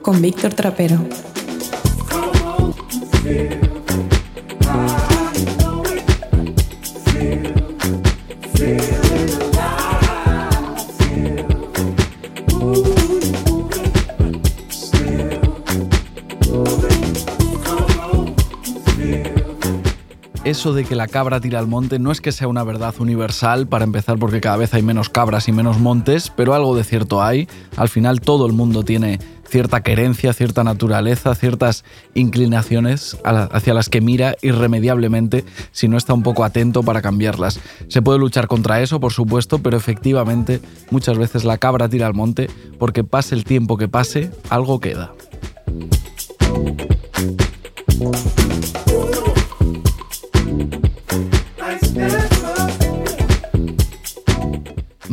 Con Víctor Trapero. Eso de que la cabra tira al monte no es que sea una verdad universal, para empezar porque cada vez hay menos cabras y menos montes, pero algo de cierto hay. Al final todo el mundo tiene cierta querencia, cierta naturaleza, ciertas inclinaciones hacia las que mira irremediablemente si no está un poco atento para cambiarlas. Se puede luchar contra eso, por supuesto, pero efectivamente muchas veces la cabra tira al monte porque pase el tiempo que pase, algo queda.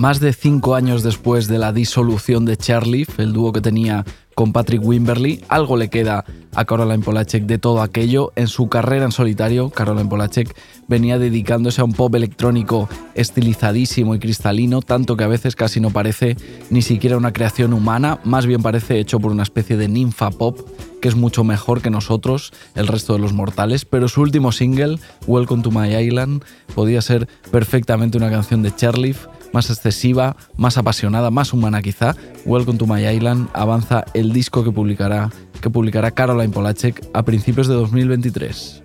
Más de cinco años después de la disolución de Charlie, el dúo que tenía con Patrick Wimberly, algo le queda a Caroline Polachek de todo aquello. En su carrera en solitario, Caroline Polachek venía dedicándose a un pop electrónico estilizadísimo y cristalino, tanto que a veces casi no parece ni siquiera una creación humana, más bien parece hecho por una especie de ninfa pop que es mucho mejor que nosotros, el resto de los mortales, pero su último single, Welcome to My Island, podía ser perfectamente una canción de Charlie más excesiva, más apasionada, más humana quizá, Welcome to My Island avanza el disco que publicará, que publicará Caroline Polachek a principios de 2023.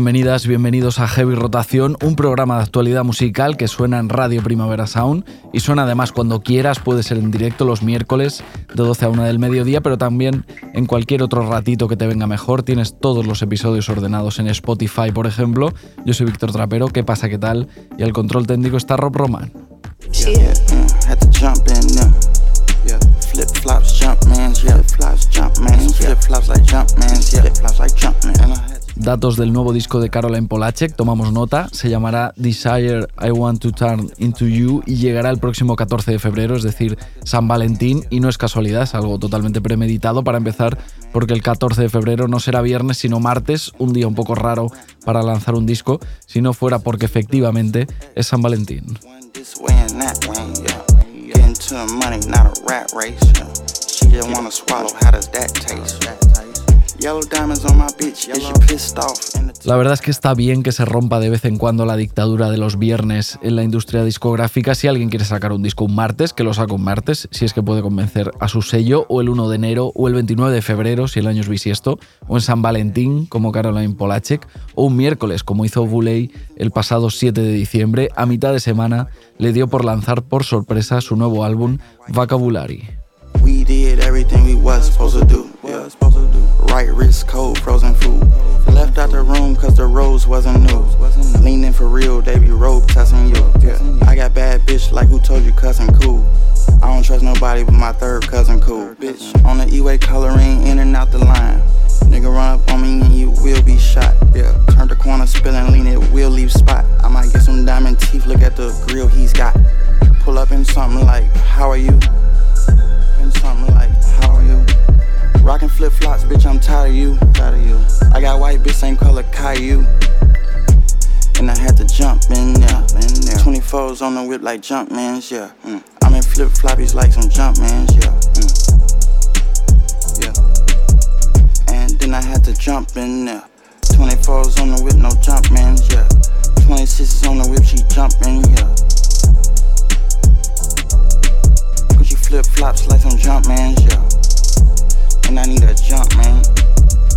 Bienvenidas, bienvenidos a Heavy Rotación, un programa de actualidad musical que suena en Radio Primavera Sound y suena además cuando quieras, puede ser en directo los miércoles de 12 a 1 del mediodía, pero también en cualquier otro ratito que te venga mejor. Tienes todos los episodios ordenados en Spotify, por ejemplo. Yo soy Víctor Trapero, ¿qué pasa, qué tal? Y al control técnico está Rob Roman. Datos del nuevo disco de Caroline Polacek, tomamos nota, se llamará Desire I Want to Turn Into You y llegará el próximo 14 de febrero, es decir, San Valentín, y no es casualidad, es algo totalmente premeditado para empezar, porque el 14 de febrero no será viernes, sino martes, un día un poco raro para lanzar un disco, si no fuera porque efectivamente es San Valentín. chasing money, not a rat race. She just wanna swallow, how does that taste? La verdad es que está bien que se rompa de vez en cuando la dictadura de los viernes en la industria discográfica. Si alguien quiere sacar un disco un martes, que lo saque un martes, si es que puede convencer a su sello, o el 1 de enero, o el 29 de febrero, si el año es bisiesto, o en San Valentín, como Caroline Polacek, o un miércoles, como hizo Buley el pasado 7 de diciembre, a mitad de semana le dio por lanzar por sorpresa su nuevo álbum, Vocabulary. We did everything we was supposed to do. Supposed to do. Right wrist, cold, frozen food. Left out the room cause the rose wasn't new. Leaning for real, they be rope cussing you. Yeah. I got bad bitch like who told you cussing cool. I don't trust nobody but my third cousin cool. Bitch, on the E-way coloring in and out the line. Nigga run up on me and you will be shot. Yeah, turn the corner, spilling, lean it, will leave spot. I might get some diamond teeth, look at the grill he's got. Pull up in something like, how are you? In something like? Rockin' flip flops, bitch, I'm tired of you. Tired of you. I got white bitch, same color Caillou. And I had to jump in there. In there. 24s on the whip like jump mans, yeah. Mm. I'm in flip floppies like some jump mans, yeah. Mm. Yeah. And then I had to jump in there. 24s on the whip, no jump mans, yeah. 26s on the whip, she jumpin', yeah. Cause you flip flops like some jump man, yeah. And I need a jump man.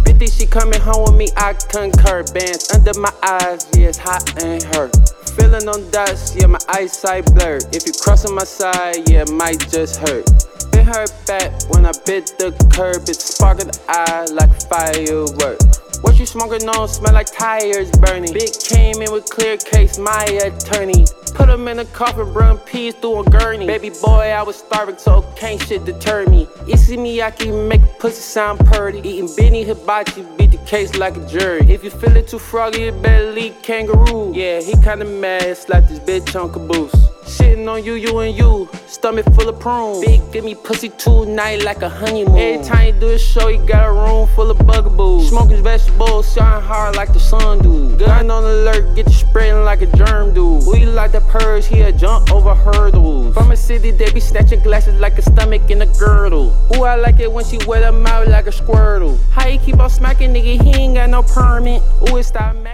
50, she coming home with me, I concur. Bands under my eyes, yeah, it's hot and hurt. Feeling on dust, yeah, my eyesight blurred. If you crossing my side, yeah, it might just hurt. Been hurt back when I bit the curb, it sparked the eye like fireworks. What you smoking on smell like tires burning. Big came in with clear case, my attorney. Put him in a coffin, run peas through a gurney. Baby boy, I was starving, so can't shit deter me. You see me, I can make pussy sound purty. Eating Benny Hibachi, beat the case like a jury. If you feel it too froggy, you better leave kangaroo. Yeah, he kinda mad, slap this bitch on caboose. Shitting on you, you and you. Stomach full of prunes. Big, give me pussy tonight like a honeymoon. Every time you do a show, you got a room full of bugaboos. Smoking vegetables, shine hard like the sun do. Gun on alert, get you spreading like a germ do. We like the purge, he a jump over hurdles. From a city, they be snatching glasses like a stomach in a girdle. Ooh, I like it when she wet her mouth like a squirtle. How you keep on smacking, nigga? He ain't got no permit.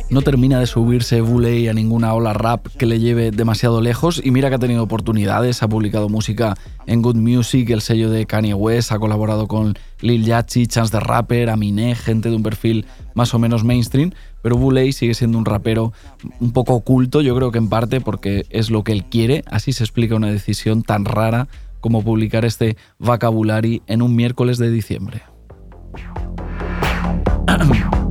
No termina de subirse Buley a ninguna ola rap que le lleve demasiado lejos mira que ha tenido oportunidades, ha publicado música en Good Music, el sello de Kanye West, ha colaborado con Lil Yachty, Chance the Rapper, Aminé, gente de un perfil más o menos mainstream, pero Buley sigue siendo un rapero un poco oculto, yo creo que en parte porque es lo que él quiere, así se explica una decisión tan rara como publicar este vocabulary en un miércoles de diciembre.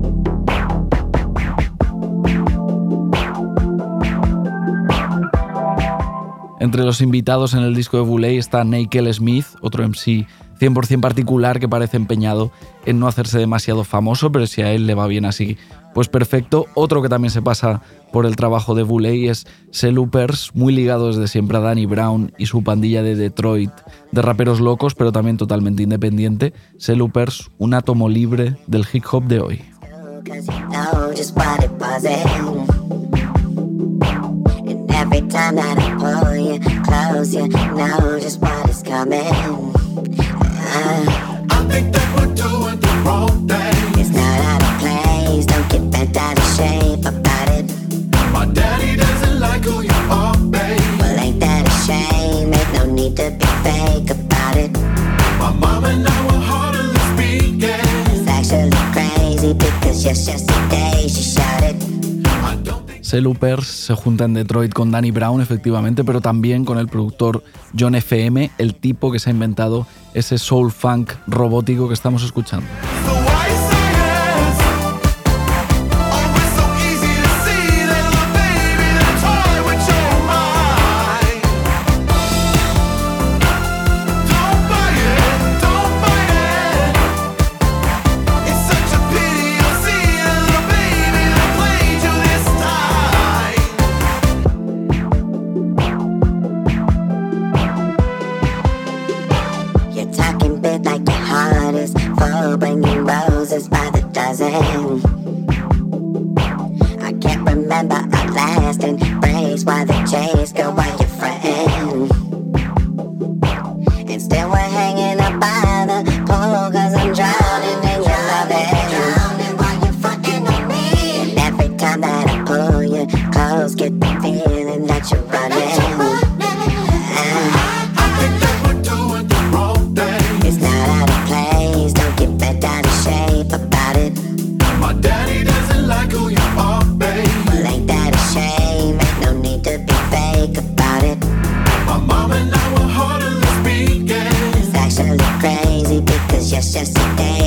Entre los invitados en el disco de Boulay está Nickel Smith, otro MC 100% particular que parece empeñado en no hacerse demasiado famoso, pero si a él le va bien así, pues perfecto. Otro que también se pasa por el trabajo de Boulay es Selupers, muy ligado desde siempre a Danny Brown y su pandilla de Detroit, de raperos locos, pero también totalmente independiente. Selupers, un átomo libre del hip hop de hoy. Close, you know just what is coming. Uh, Selupers se junta en Detroit con Danny Brown, efectivamente, pero también con el productor John FM, el tipo que se ha inventado ese soul funk robótico que estamos escuchando. just a thing.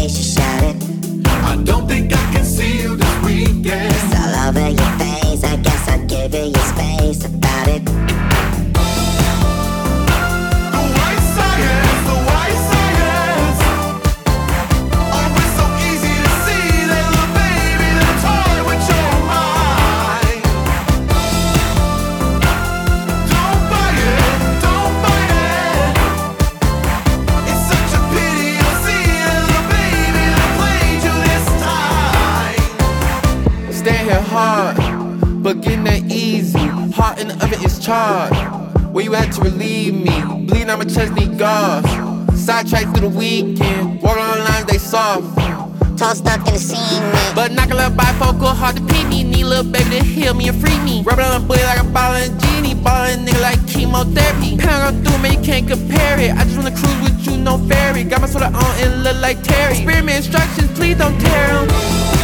I'ma Chesney Golf. Sidetracked through the weekend, Walk on lines they soft. Don't in gonna me. But knock a little bifocal, hard to pee me. Need a little baby to heal me and free me. Rub it on a bully like a ball and genie. Ballin' nigga like chemotherapy. Pound on through me, can't compare it. I just wanna cruise with you, no fairy. Got my soda on and look like Terry. Experiment instructions, please don't tear them.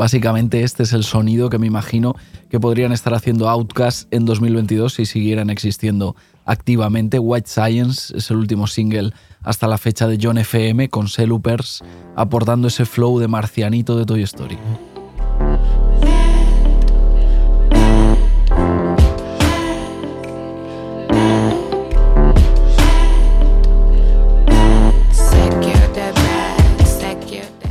Básicamente este es el sonido que me imagino que podrían estar haciendo Outcast en 2022 si siguieran existiendo activamente. White Science es el último single hasta la fecha de John FM con Selupers aportando ese flow de marcianito de Toy Story.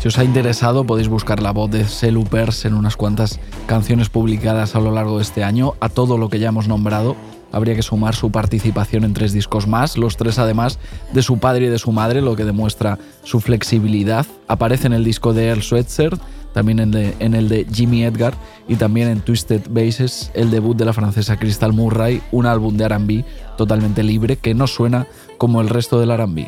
Si os ha interesado podéis buscar la voz de Selupers en unas cuantas canciones publicadas a lo largo de este año. A todo lo que ya hemos nombrado habría que sumar su participación en tres discos más, los tres además de su padre y de su madre, lo que demuestra su flexibilidad. Aparece en el disco de Earl Swetzer, también en, en, el de Jimmy Edgar y también en Twisted Bases, el debut de la francesa Crystal Murray, un álbum de RB totalmente libre que no suena como el resto del RB.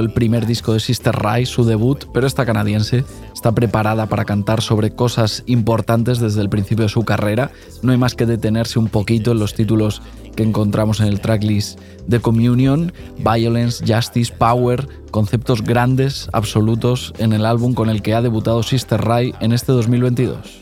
El primer disco de Sister Rai, su debut, pero esta canadiense está preparada para cantar sobre cosas importantes desde el principio de su carrera. No hay más que detenerse un poquito en los títulos que encontramos en el tracklist de Communion, Violence, Justice, Power, conceptos grandes, absolutos en el álbum con el que ha debutado Sister Rai en este 2022.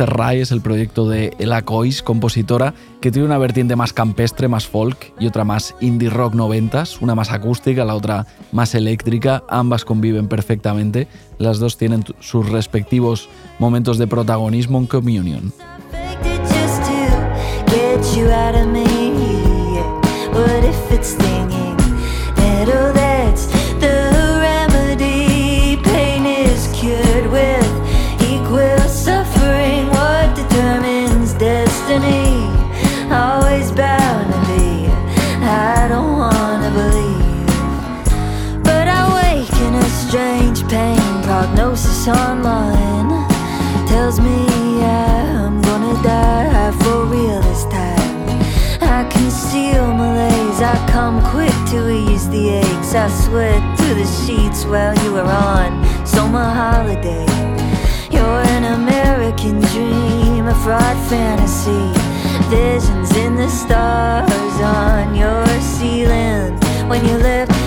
Sister Rai es el proyecto de Ella Cois, compositora, que tiene una vertiente más campestre, más folk y otra más indie rock noventas, una más acústica, la otra más eléctrica, ambas conviven perfectamente, las dos tienen sus respectivos momentos de protagonismo en Communion. Sweat through the sheets while you were on summer holiday. You're an American dream, a fraud fantasy. Visions in the stars on your ceiling. When you left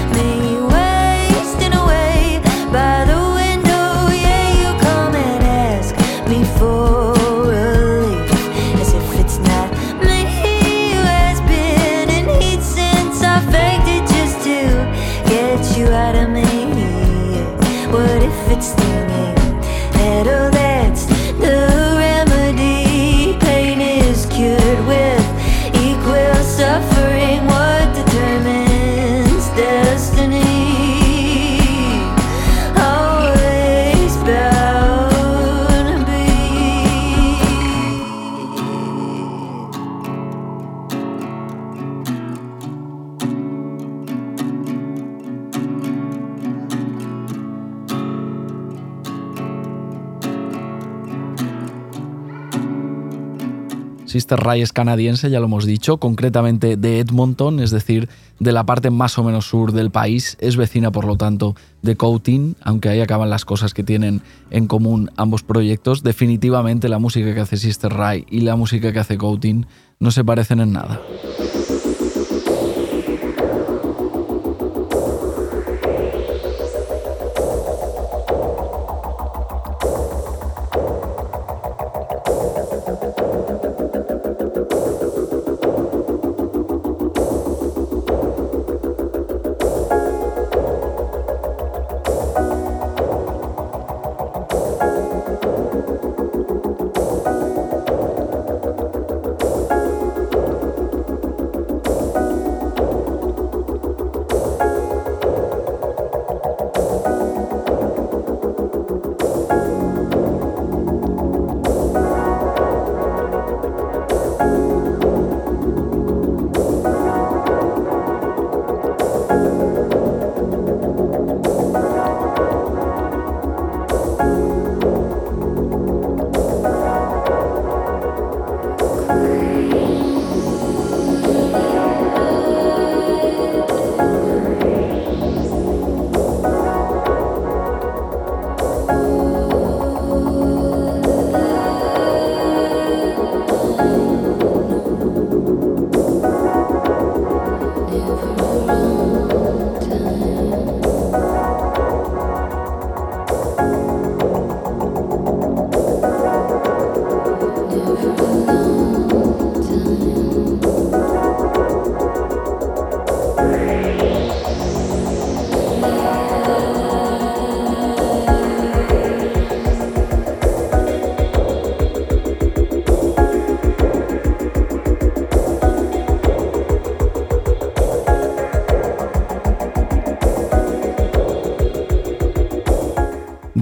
Sister Ray es canadiense, ya lo hemos dicho, concretamente de Edmonton, es decir, de la parte más o menos sur del país. Es vecina, por lo tanto, de Coating, aunque ahí acaban las cosas que tienen en común ambos proyectos. Definitivamente la música que hace Sister Ray y la música que hace Coating no se parecen en nada.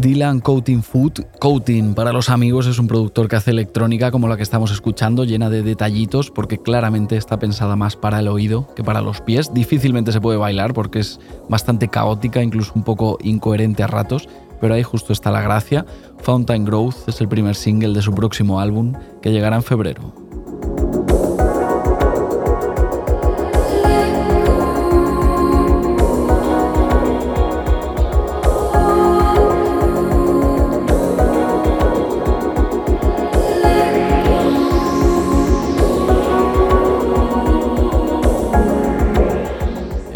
Dylan Coating Food. Coating, para los amigos, es un productor que hace electrónica como la que estamos escuchando, llena de detallitos, porque claramente está pensada más para el oído que para los pies. Difícilmente se puede bailar porque es bastante caótica, incluso un poco incoherente a ratos, pero ahí justo está la gracia. Fountain Growth es el primer single de su próximo álbum, que llegará en febrero.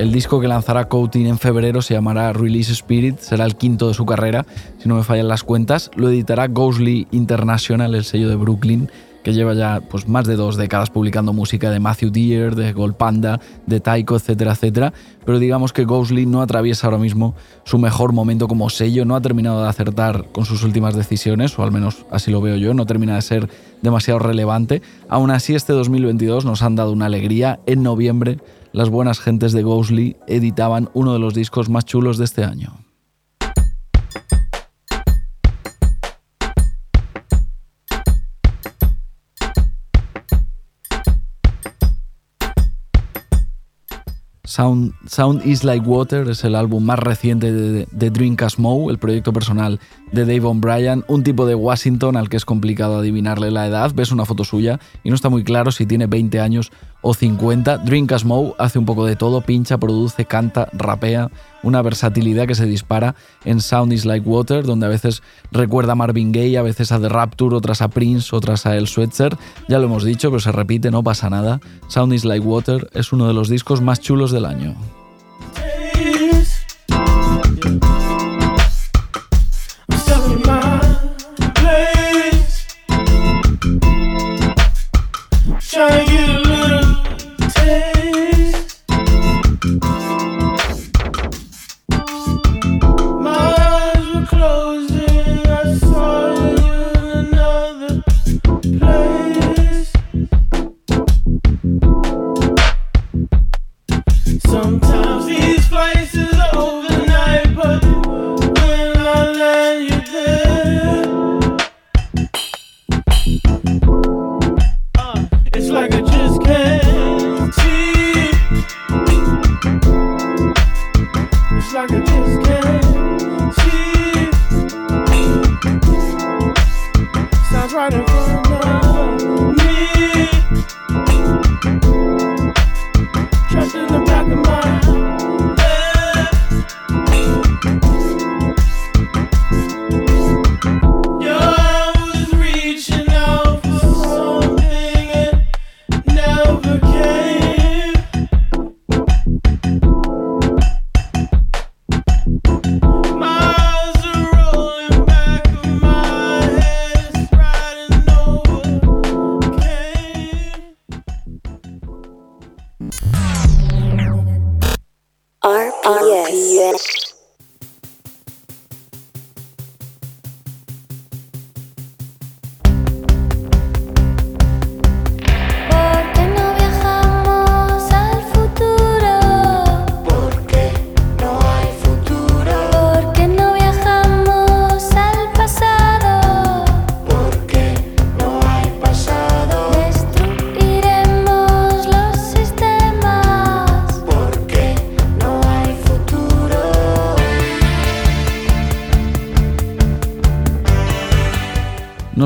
El disco que lanzará Coating en febrero se llamará Release Spirit, será el quinto de su carrera, si no me fallan las cuentas. Lo editará Ghostly International, el sello de Brooklyn, que lleva ya pues, más de dos décadas publicando música de Matthew Deere, de Gold Panda, de Taiko, etcétera, etcétera. Pero digamos que Ghostly no atraviesa ahora mismo su mejor momento como sello, no ha terminado de acertar con sus últimas decisiones, o al menos así lo veo yo, no termina de ser demasiado relevante. Aún así, este 2022 nos han dado una alegría. En noviembre las buenas gentes de Ghostly editaban uno de los discos más chulos de este año. Sound, is Like Water es el álbum más reciente de, de Dreamcast Moe, el proyecto personal de Dave O'Brien, un tipo de Washington al que es complicado adivinarle la edad. Ves una foto suya y no está muy claro si tiene 20 años o 50. Dreamcast Moe hace un poco de todo, pincha, produce, canta, rapea, una versatilidad que se dispara en Sound is Like Water, donde a veces recuerda a Marvin Gaye, a veces a The Rapture, otras a Prince, otras a El Swetzer. Ya lo hemos dicho, pero se repite, no pasa nada. Sound is Like Water es uno de los discos más chulos del año.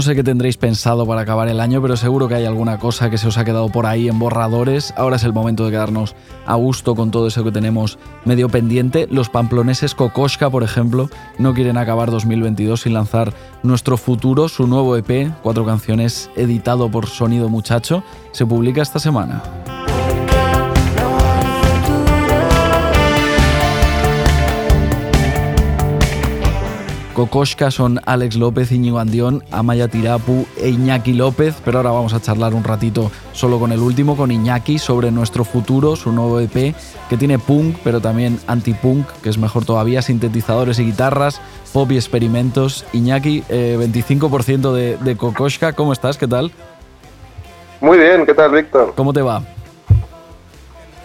Sé qué tendréis pensado para acabar el año, pero seguro que hay alguna cosa que se os ha quedado por ahí en borradores. Ahora es el momento de quedarnos a gusto con todo eso que tenemos medio pendiente. Los pamploneses Kokoschka, por ejemplo, no quieren acabar 2022 sin lanzar Nuestro Futuro, su nuevo EP, cuatro canciones editado por Sonido Muchacho. Se publica esta semana. Kokoschka son Alex López, Íñigo Andión, Amaya Tirapu e Iñaki López, pero ahora vamos a charlar un ratito solo con el último, con Iñaki, sobre nuestro futuro, su nuevo EP, que tiene punk, pero también anti-punk, que es mejor todavía, sintetizadores y guitarras, pop y experimentos. Iñaki, eh, 25% de, de Kokoschka, ¿cómo estás? ¿Qué tal? Muy bien, ¿qué tal, Víctor? ¿Cómo te va?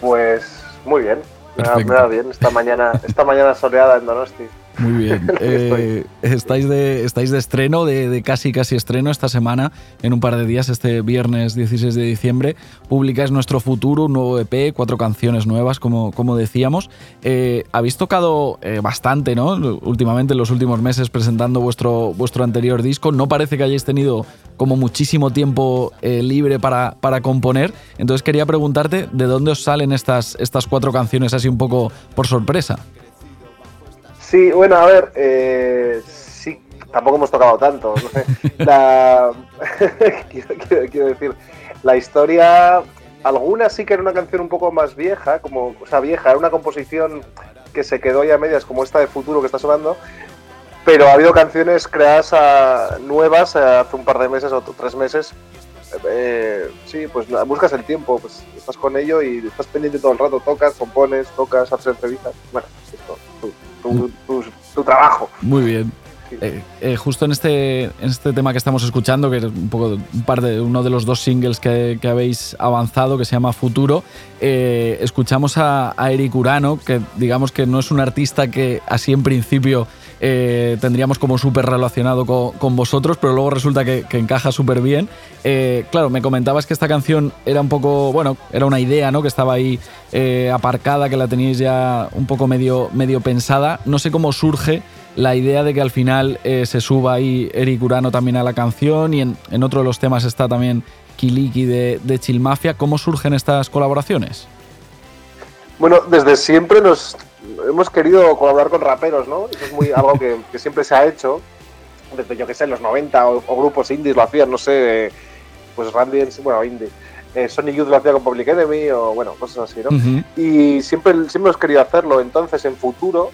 Pues muy bien. Me va bien esta mañana, esta mañana soleada en Donosti. Muy bien. Eh, estáis, de, estáis de estreno, de, de casi casi estreno esta semana, en un par de días, este viernes 16 de diciembre. Publicáis Nuestro Futuro, un nuevo EP, cuatro canciones nuevas, como, como decíamos. Eh, habéis tocado eh, bastante, ¿no? Últimamente, en los últimos meses, presentando vuestro, vuestro anterior disco. No parece que hayáis tenido como muchísimo tiempo libre para, para componer. Entonces quería preguntarte de dónde os salen estas, estas cuatro canciones así un poco por sorpresa. Sí, bueno, a ver, eh, sí, tampoco hemos tocado tanto. no sé. La, quiero, quiero- quiero decir, la historia, alguna sí que era una canción un poco más vieja, como, o sea, vieja, era una composición que se quedó ya a medias, como esta de Futuro que está sonando, pero ha habido canciones creadas a- nuevas eh, hace un par de meses o tres meses. Eh, sí, pues buscas el tiempo, pues estás con ello y estás pendiente todo el rato, tocas, compones, tocas, haces entrevistas. Bueno, esto, tu, tu- tu- tu trabajo. Muy bien. Eh, eh, justo en este, en este tema que estamos escuchando, que es un poco un par de, uno de los dos singles que, que habéis avanzado, que se llama Futuro, eh, escuchamos a, a Eric Urano, que digamos que no es un artista que así en principio eh, tendríamos como súper relacionado con, vosotros, pero luego resulta que, encaja súper bien. Eh, claro, me comentabas que esta canción era un poco, bueno, era una idea, ¿no? Que estaba ahí eh, aparcada, que la teníais ya un poco medio, medio pensada. No sé cómo surge la idea de que al final se suba ahí Eric Urano también a la canción y en, en otro de los temas está también Kiliki de, de Chill Mafia. ¿Cómo surgen estas colaboraciones? Bueno, desde siempre nos hemos querido colaborar con raperos, ¿no? Eso es muy algo que, que siempre se ha hecho. Desde, yo que sé, en los 90 o, o grupos indies lo hacían, no sé, pues Randy, bueno, indie. Eh, Sonic Youth lo hacía con Public Enemy o, bueno, cosas así, ¿no? Y siempre, siempre hemos querido hacerlo. Entonces, en futuro,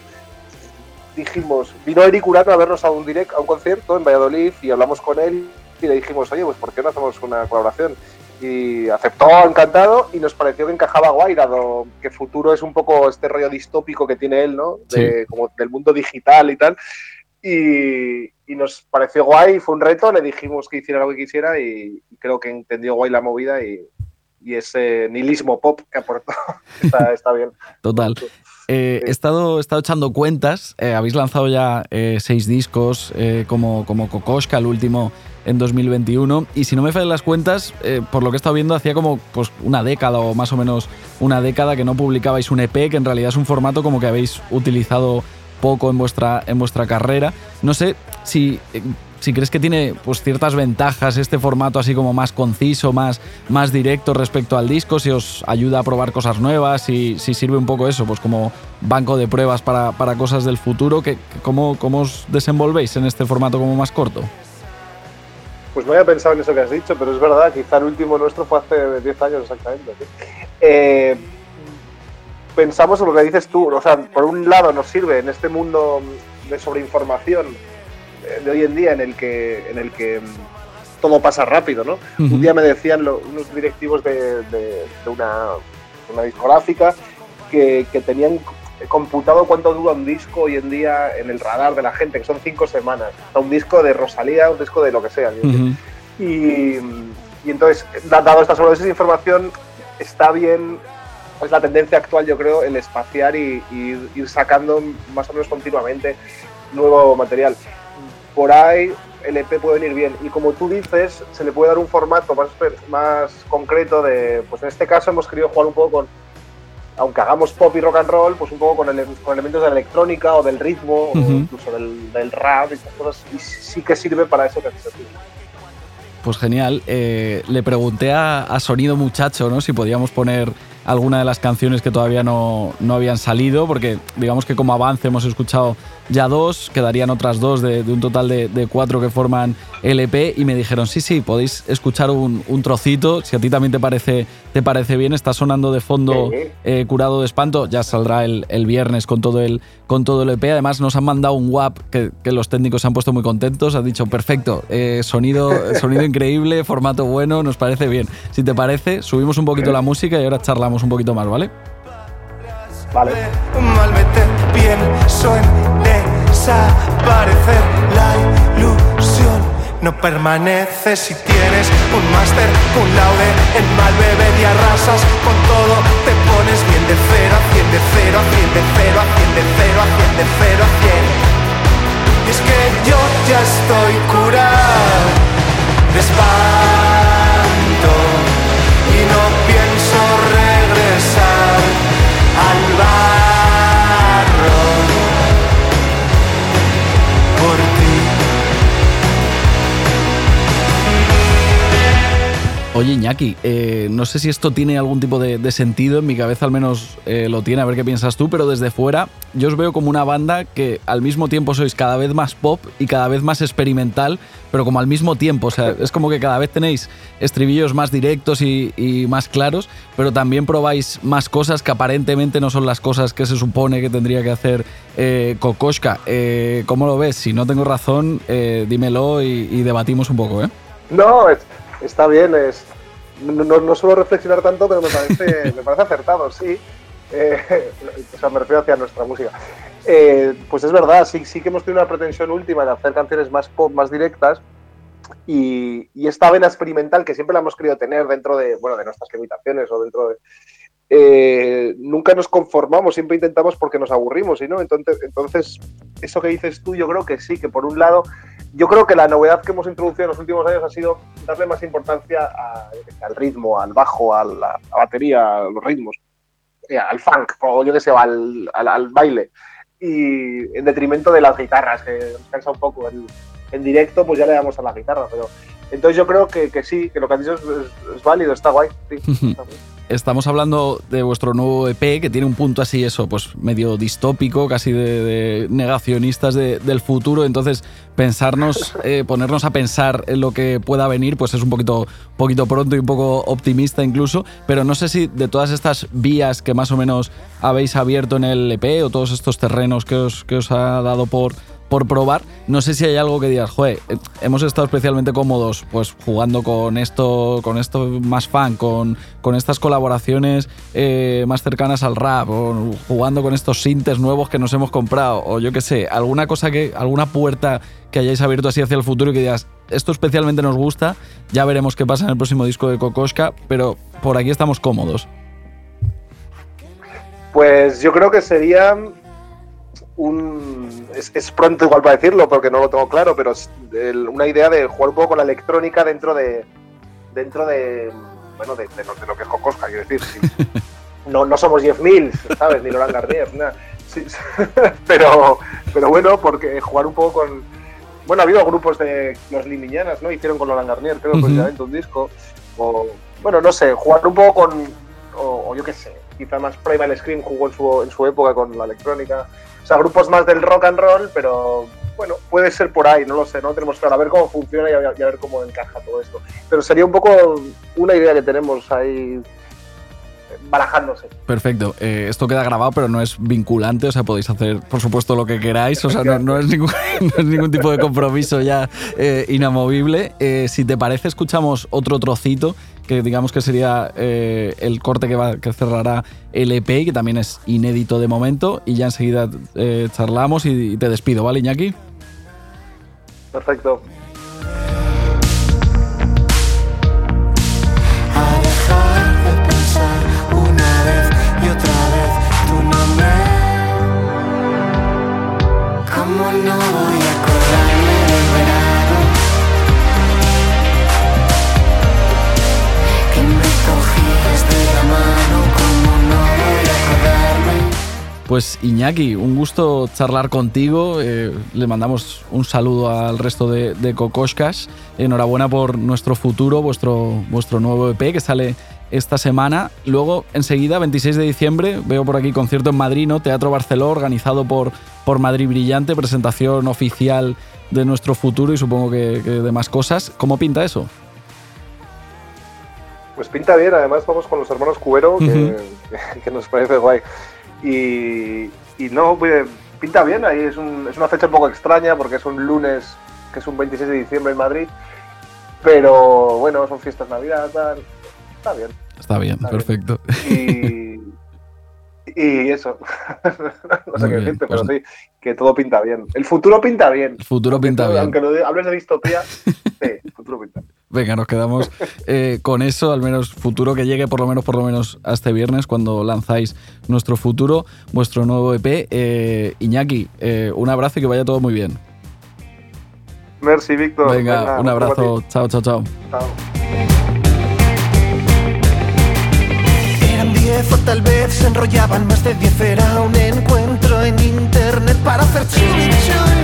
dijimos, vino Eric Urano a vernos a un direct, a un concierto en Valladolid y hablamos con él y le dijimos, oye, pues ¿por qué no hacemos una colaboración? Y aceptó encantado y nos pareció que encajaba guay, dado que futuro es un poco este rollo distópico que tiene él, ¿no? De, Como del mundo digital y tal. Y, y nos pareció guay, fue un reto, le dijimos que hiciera lo que quisiera y, y creo que entendió guay la movida y, y ese nihilismo pop que aportó está, está bien. Total. Eh, he, estado, he estado echando cuentas. eh, habéis lanzado ya eh, seis discos como, como Kokoschka, el último en 2021. Y si no me fallan las cuentas, por lo que he estado viendo, hacía como pues, una década o más o menos una década que no publicabais un EP, que en realidad es un formato como que habéis utilizado poco en vuestra, en vuestra carrera. No sé si, si crees que tiene pues, ciertas ventajas este formato así como más conciso, más, más directo respecto al disco, si os ayuda a probar cosas nuevas, si, si sirve un poco eso, pues como banco de pruebas para, para cosas del futuro, que, ¿cómo, ¿cómo os desenvolvéis en este formato como más corto? Pues no había pensado en eso que has dicho, pero es verdad, quizá el último nuestro fue hace 10 años exactamente. Eh, pensamos en lo que dices tú, o sea, por un lado nos sirve en este mundo de sobreinformación de hoy en día en el que, en el que mm, todo pasa rápido, ¿no? Un día me decían lo- unos directivos de, de- de una, una discográfica que, que tenían computado cuánto dura un disco hoy en día en el radar de la gente, que son cinco semanas. O sea, un disco de Rosalía, un disco de lo que sea. Y, y entonces, da- dado esta sobredosis de información, está bien, es la tendencia actual, yo creo, el espaciar y, y ir sacando más o menos continuamente nuevo material. Por ahí el EP puede venir bien. Y como tú dices, se le puede dar un formato más, más concreto de, pues en este caso hemos querido jugar un poco con, aunque hagamos pop y rock and roll, pues un poco con, ele- con elementos de la electrónica o del ritmo, o incluso del, del rap y estas cosas. Y sí que sirve para eso que. Pues genial. Eh, le pregunté a, a Sonido Muchacho ¿no? si podíamos poner alguna de las canciones que todavía no, no habían salido, porque digamos que como avance hemos escuchado ya dos, quedarían otras dos de, de un total de, de cuatro que forman LP y me dijeron, sí, sí, podéis escuchar un, un trocito, si a ti también te parece, te parece bien, está sonando de fondo eh, Curado de Espanto, ya saldrá el, el viernes con todo el, con todo el EP, además nos han mandado un WAP que, que los técnicos se han puesto muy contentos, han dicho, perfecto, eh, sonido, sonido increíble, formato bueno, nos parece bien. Si te parece, subimos un poquito la música y ahora charlamos un poquito más, ¿vale? Vale. Malvete, pienso en desaparecer la ilusión. No permanece si tienes un máster, un laude en mal beber y arrasas con todo. Te pones bien de cero a cien, de cero a cien, de cero a cien, de cero a cien, de cero a cien. Y es que yo ya estoy curado de Oye, Iñaki, eh, no sé si esto tiene algún tipo de, sentido, en mi cabeza al menos eh, lo tiene, a ver qué piensas tú, pero desde fuera yo os veo como una banda que al mismo tiempo sois cada vez más pop y cada vez más experimental, pero como al mismo tiempo, o sea, es como que cada vez tenéis estribillos más directos y, más claros, pero también probáis más cosas que aparentemente no son las cosas que se supone que tendría que hacer eh, Kokoschka. Eh, ¿Cómo lo ves? Si no tengo razón, eh, dímelo y, y debatimos un poco, ¿eh? No, es- está bien, es, no, no- suelo reflexionar tanto, pero me parece, me parece acertado, sí. eh, o sea, me refiero hacia nuestra música. Eh, pues es verdad, sí, sí que hemos tenido una pretensión última de hacer canciones más pop, más directas, y, y esta vena experimental que siempre la hemos querido tener dentro de, bueno, de nuestras limitaciones o dentro de... eh, nunca nos conformamos, siempre intentamos porque nos aburrimos, ¿y no? Entonces, entonces, eso que dices tú, yo creo que sí, que por un lado, yo creo que la novedad que hemos introducido en los últimos años ha sido darle más importancia a- al ritmo, al bajo, a la, a batería, a los ritmos, eh, al funk, o yo qué sé, al, al- al baile, y en detrimento de las guitarras, que nos cansa un poco. En, en directo, pues ya le damos a la guitarra, pero entonces yo creo que, que sí, que lo que has dicho es, es- es válido, está guay. sí, está guay. Estamos hablando de vuestro nuevo EP que tiene un punto así, eso, pues medio distópico, casi de, negacionistas de- del futuro. Entonces, pensarnos, eh, ponernos a pensar en lo que pueda venir, pues es un poquito, poquito pronto y un poco optimista incluso. Pero no sé si de todas estas vías que más o menos habéis abierto en el EP o todos estos terrenos que os, que os ha dado por, por probar. No sé si hay algo que digas, joder, eh, hemos estado especialmente cómodos pues jugando con esto, con esto más fan, con, con estas colaboraciones eh, más cercanas al rap, o jugando con estos sintes nuevos que nos hemos comprado, o yo qué sé, alguna cosa que, alguna puerta que hayáis abierto así hacia el futuro y que digas, esto especialmente nos gusta, ya veremos qué pasa en el próximo disco de Kokoschka, pero por aquí estamos cómodos. Pues yo creo que sería un. Es, es pronto igual para decirlo porque no lo tengo claro, pero es el- una idea de jugar un poco con la electrónica dentro de. dentro de. bueno, de, de lo, de lo que es Kokoska, quiero decir. sí. No, no somos Jeff Mills, ¿sabes? Ni Laurent Garnier, nada. Sí, pero, pero bueno, porque jugar un poco con. Bueno, ha habido grupos de los Limiñanas, ¿no? Hicieron con Laurent Garnier, creo, Ujú. precisamente un disco. O, bueno, no sé, jugar un poco con. O, o yo qué sé, quizá más Primal Scream jugó en su, en su época con la electrónica. O sea, grupos más del rock and roll, pero bueno, puede ser por ahí, no lo sé, no tenemos claro. A ver cómo funciona y a, y a ver cómo encaja todo esto. Pero sería un poco una idea que tenemos ahí eh, barajándose. Perfecto. Eh, esto queda grabado, pero no es vinculante. O sea, podéis hacer, por supuesto, lo que queráis. O sea, no, no es, ningún, no es ningún tipo de compromiso ya eh, inamovible. Eh, si te parece, escuchamos otro trocito que digamos que sería eh, el corte que, va, que cerrará el EP, que también es inédito de momento. Y ya enseguida eh, charlamos y, y te despido, ¿vale, Iñaki? Perfecto. Pues Iñaki, un gusto charlar contigo. Eh, le mandamos un saludo al resto de, de. Enhorabuena por nuestro futuro, vuestro, vuestro nuevo EP que sale esta semana. Luego, enseguida, 26 de diciembre, veo por aquí concierto en Madrid, ¿no? Teatro Barceló, organizado por, por Madrid Brillante, presentación oficial de nuestro futuro y supongo que, que de más cosas. ¿Cómo pinta eso? Pues pinta bien, además vamos con los hermanos Cubero, que nos parece guay. Y, y no, pues, pinta bien, ahí es, un- es una fecha un poco extraña porque es un lunes, que es un 26 de diciembre en Madrid, pero bueno, son fiestas Navidad, tal, está bien. Está bien, Está bien. perfecto. Y, y eso, no sé Muy qué bien, decirte, pues- pero sí, que todo pinta bien. El futuro pinta bien. El futuro pinta bien. Aunque hables de distopía, sí, el futuro pinta bien. Venga, nos quedamos eh, con eso, al menos futuro que llegue por lo menos por lo menos a este viernes cuando lanzáis nuestro futuro, vuestro nuevo EP. Eh, Iñaki, eh, un abrazo y que vaya todo muy bien. Merci, Víctor. Venga, un otro para abrazo. Chao, chao, chao. Chao. Eran diez o tal vez se enrollaban más de diez Era un encuentro en internet para hacer chubi chubi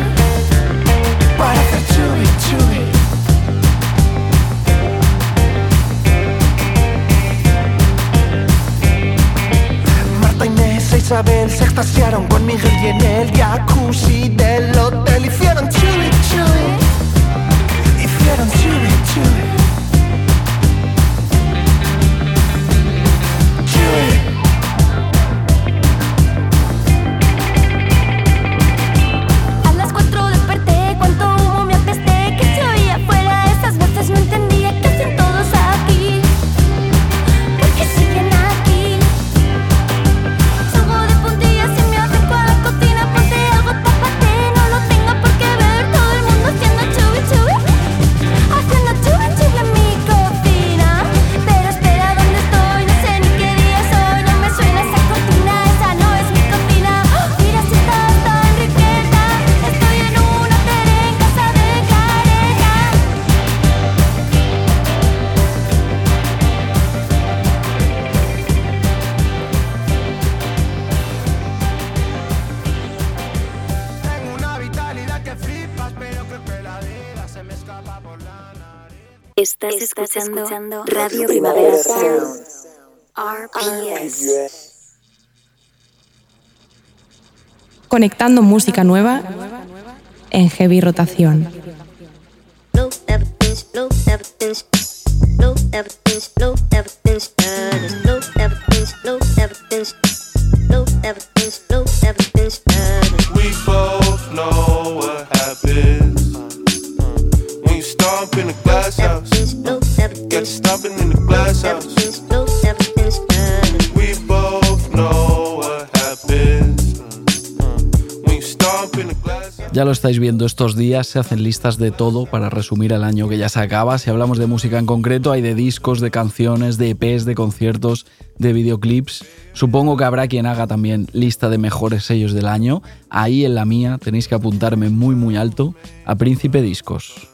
Para hacer chubi chubi Isabel se extasiaron con Miguel y en el jacuzzi del hotel. Hicieron chubi chubi Hicieron chubi chubi Estás, escuchando, Radio Primavera Sound. RPS. Conectando música nueva en heavy rotación. Low Ya lo estáis viendo estos días, se hacen listas de todo para resumir el año que ya se acaba. Si hablamos de música en concreto, hay de discos, de canciones, de EPs, de conciertos, de videoclips. Supongo que habrá quien haga también lista de mejores sellos del año. Ahí en la mía tenéis que apuntarme muy muy alto a Príncipe Discos.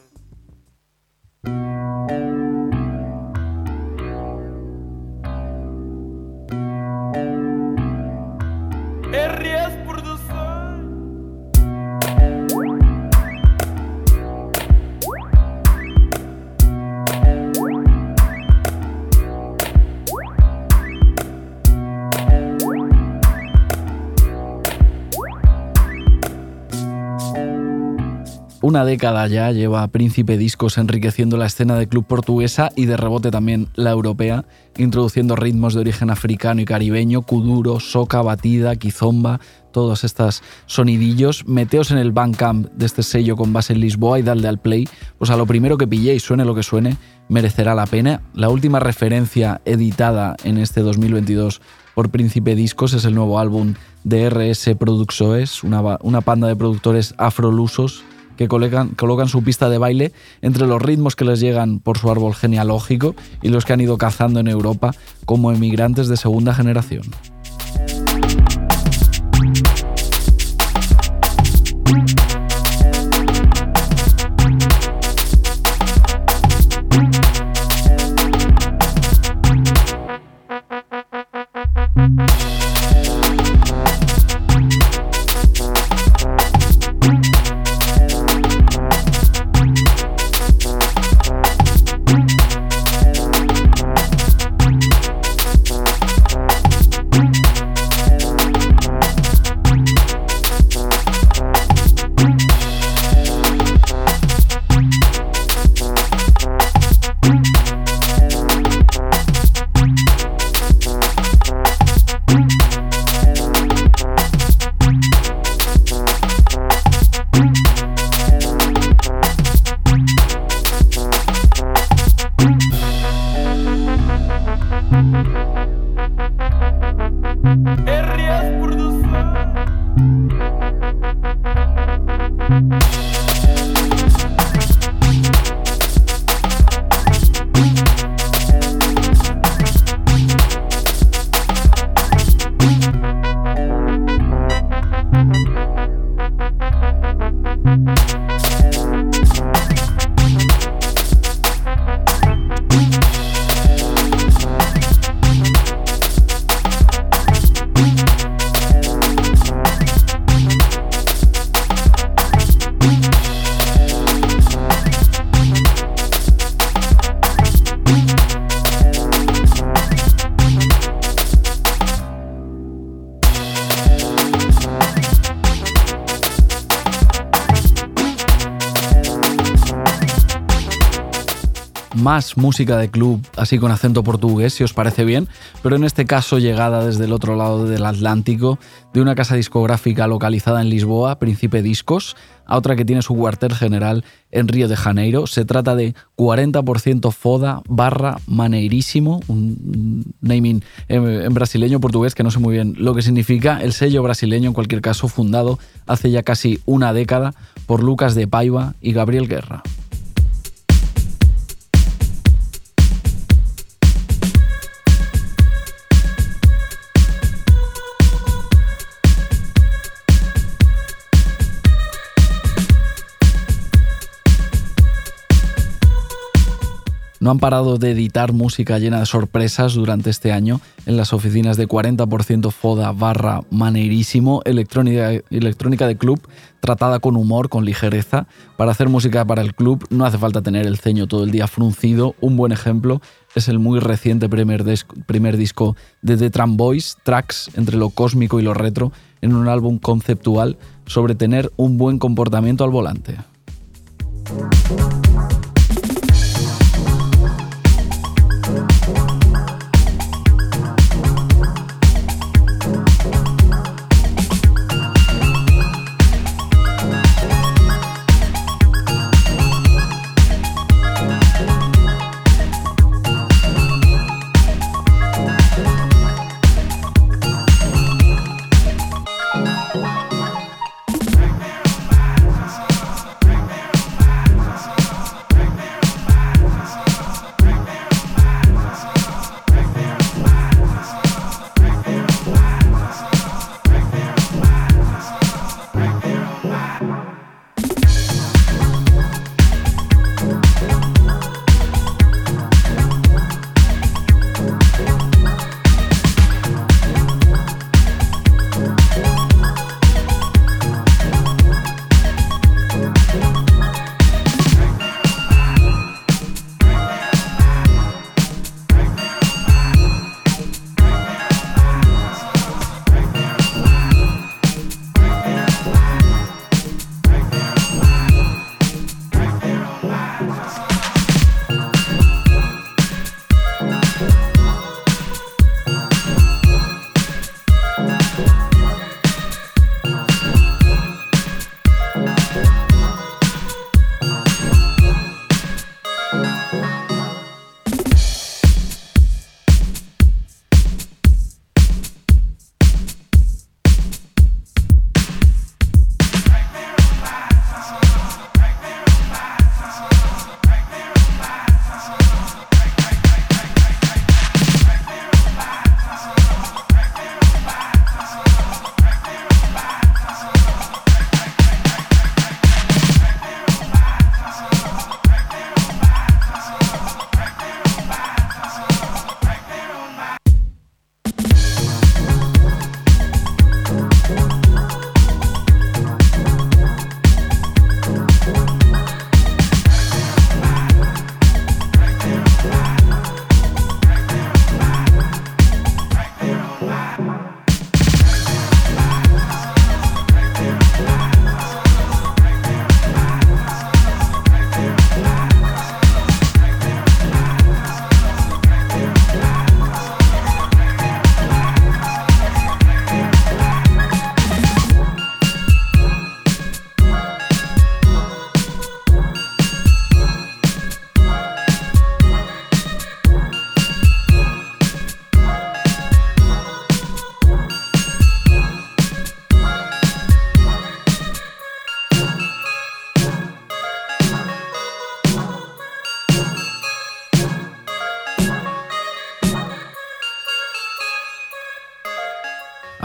Una década ya lleva Príncipe Discos enriqueciendo la escena de club portuguesa y de rebote también la europea, introduciendo ritmos de origen africano y caribeño, kuduro, soca, batida, kizomba, todos estos sonidillos. Meteos en el Bandcamp de este sello con base en Lisboa y dadle al play, pues a lo primero que pilléis, suene lo que suene, merecerá la pena. La última referencia editada en este 2022 por Príncipe Discos es el nuevo álbum de RS Productions, una, una panda de productores afrolusos que colocan, su pista de baile entre los ritmos que les llegan por su árbol genealógico y los que han ido cazando en Europa como emigrantes de segunda generación. Más música de club, así con acento portugués, si os parece bien, pero en este caso llegada desde el otro lado del Atlántico, de una casa discográfica localizada en Lisboa, Príncipe Discos, a otra que tiene su cuartel general en Río de Janeiro. Se trata de 40% foda barra maneirísimo, un naming en, brasileño portugués que no sé muy bien lo que significa. El sello brasileño, en cualquier caso, fundado hace ya casi una década por Lucas de Paiva y Gabriel Guerra. No han parado de editar música llena de sorpresas durante este año en las oficinas de 40% Foda barra Maneirísimo, electrónica, electrónica de club, tratada con humor, con ligereza. Para hacer música para el club no hace falta tener el ceño todo el día fruncido. Un buen ejemplo es el muy reciente primer, primer disco de The Tram Boys, tracks entre lo cósmico y lo retro, en un álbum conceptual sobre tener un buen comportamiento al volante.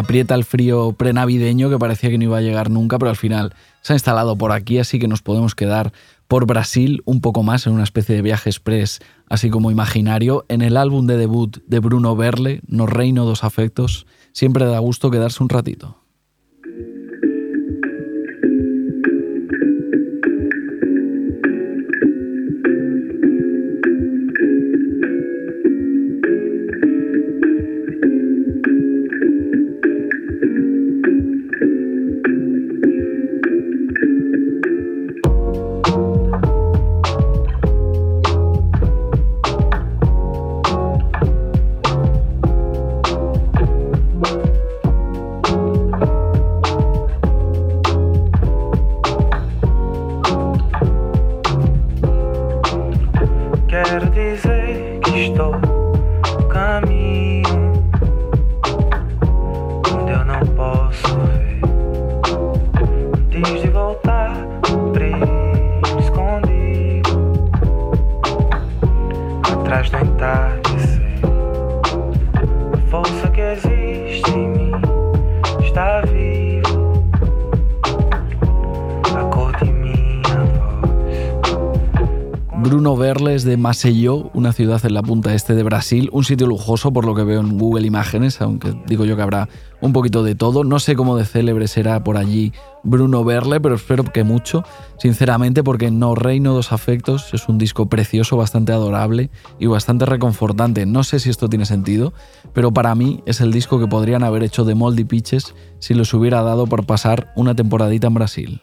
Aprieta el frío prenavideño que parecía que no iba a llegar nunca, pero al final se ha instalado por aquí, así que nos podemos quedar por Brasil un poco más en una especie de viaje express, así como imaginario. En el álbum de debut de Bruno Berle, No Reino dos Afectos, siempre da gusto quedarse un ratito. Maceió, una ciudad en la punta este de Brasil, un sitio lujoso por lo que veo en Google Imágenes, aunque digo yo que habrá un poquito de todo. No sé cómo de célebre será por allí Bruno Verle, pero espero que mucho, sinceramente, porque No Reino dos Afectos es un disco precioso, bastante adorable y bastante reconfortante. No sé si esto tiene sentido, pero para mí es el disco que podrían haber hecho de Moldy Pitches si los hubiera dado por pasar una temporadita en Brasil.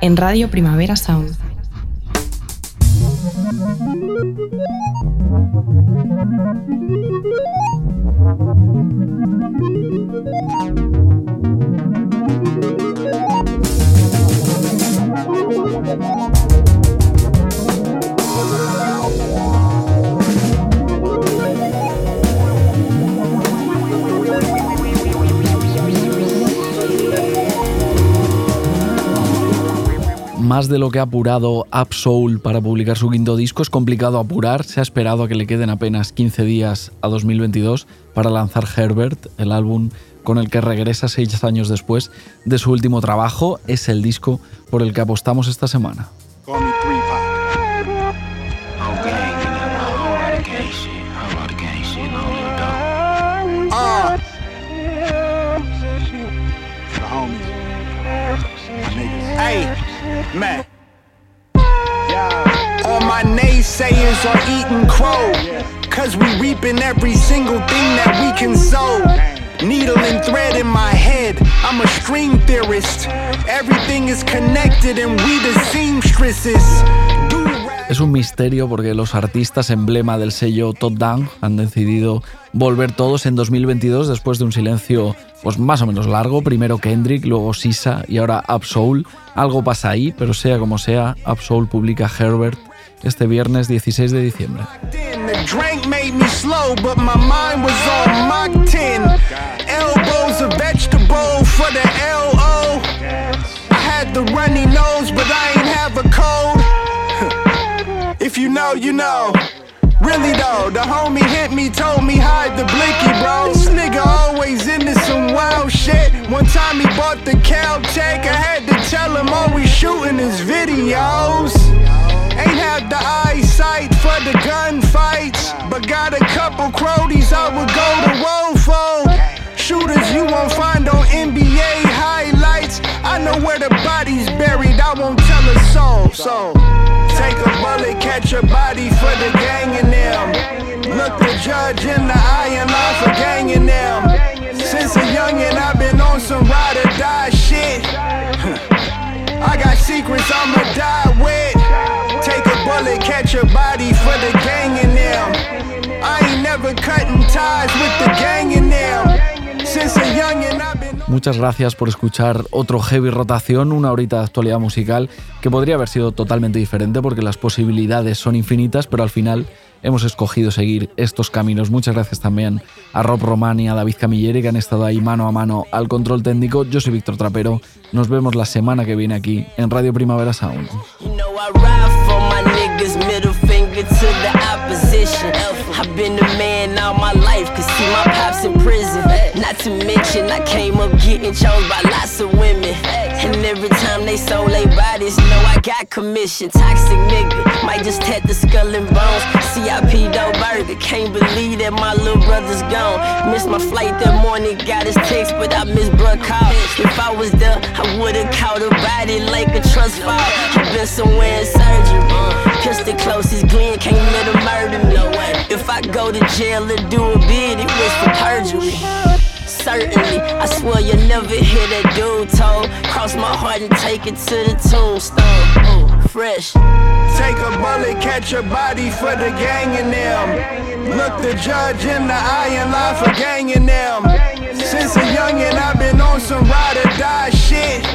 en Radio Primavera Sound. Más de lo que ha apurado Soul para publicar su quinto disco, es complicado apurar. Se ha esperado a que le queden apenas 15 días a 2022 para lanzar Herbert, el álbum con el que regresa seis años después de su último trabajo. Es el disco por el que apostamos esta semana. Man. All my naysayers are eating crow. Cause we reaping every single thing that we can sow. Needle and thread in my head, I'm a string theorist. Everything is connected and we the seamstresses. Es un misterio porque los artistas emblema del sello Top Down han decidido volver todos en 2022 después de un silencio pues más o menos largo. Primero Kendrick, luego Sisa y ahora Absol. Algo pasa ahí, pero sea como sea, Absol publica Herbert este viernes 16 de diciembre. drank made me slow, but my mind was on Mach 10. Elbows a vegetable for the LO. I had the runny nose, but I ain't have a cold. if you know, you know. Really though, the homie hit me, told me hide the blicky, bro. This nigga always into some wild shit. One time he bought the Caltech, I had to tell him oh, always shooting his videos. Ain't have the eyesight for the gunfights, but got a couple cronies I would go to war for. Shooters you won't find on NBA. I know where the body's buried, I won't tell a soul. So take a bullet, catch a body for the gang in them. Look the judge in the eye and lie for ganging them. Since a youngin', I've been on some ride or die shit. I got secrets I'ma die with. Take a bullet, catch a body for the gang in them. I ain't never cutting ties with the gang in them. Since a youngin', I've Muchas gracias por escuchar otro Heavy Rotación, una horita de actualidad musical que podría haber sido totalmente diferente porque las posibilidades son infinitas, pero al final hemos escogido seguir estos caminos. Muchas gracias también a Rob Román y a David Camilleri que han estado ahí mano a mano al control técnico. Yo soy Víctor Trapero. Nos vemos la semana que viene aquí en Radio Primavera Sound. Not to mention, I came up getting chose by lots of women. And every time they sold their bodies, know I got commission. Toxic nigga, might just tat the skull and bones. CIP dough burger, can't believe that my little brother's gone. Missed my flight that morning, got his text, but I missed bruh call. If I was there, I would've caught a body like a trust fall. I've been somewhere in surgery. Pistol closest Glenn can't let him murder me. If I go to jail and do a bid, it was for perjury. Certainly, I swear you'll never hear that dude told. Cross my heart and take it to the tombstone. Ooh, fresh. Take a bullet, catch a body for the gang in them. Look the judge in the eye and lie for ganging them. Since a youngin', I've been on some ride or die shit.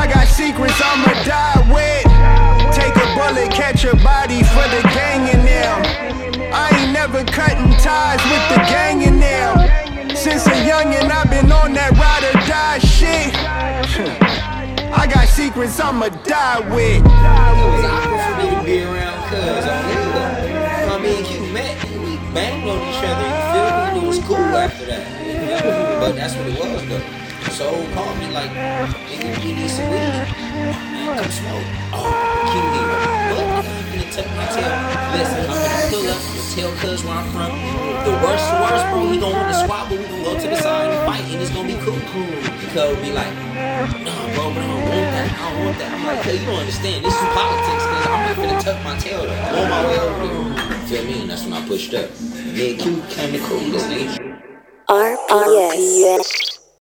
I got secrets I'ma die with. Take a bullet, catch a body for the gang in them. I ain't never cutting ties with the gang in them. Since a youngin', I've been on that ride or die shit. I got secrets I'ma die with. For me to be around on nigga. I mean, you met, and we banged on each other, you feel me? It was cool after that. But that's what it was though. So called me like, nigga, you need some weed. Come smoke. Oh, King Hero. What? I'm gonna tuck my tail. Listen, I'm gonna pull up, I'm tell cuz where I'm from. The worst worst, bro, he gonna want to swap, but we gonna go to the side and fight, and it's gonna be cool. Cuz be like, nah, bro, but I don't want that. I don't want that. I'm like, cuz you don't understand. This is politics, cuz I'm not gonna tuck my tail. On my way over there. Feel me? And that's when I pushed up. And Q came to cool this nigga. RPS.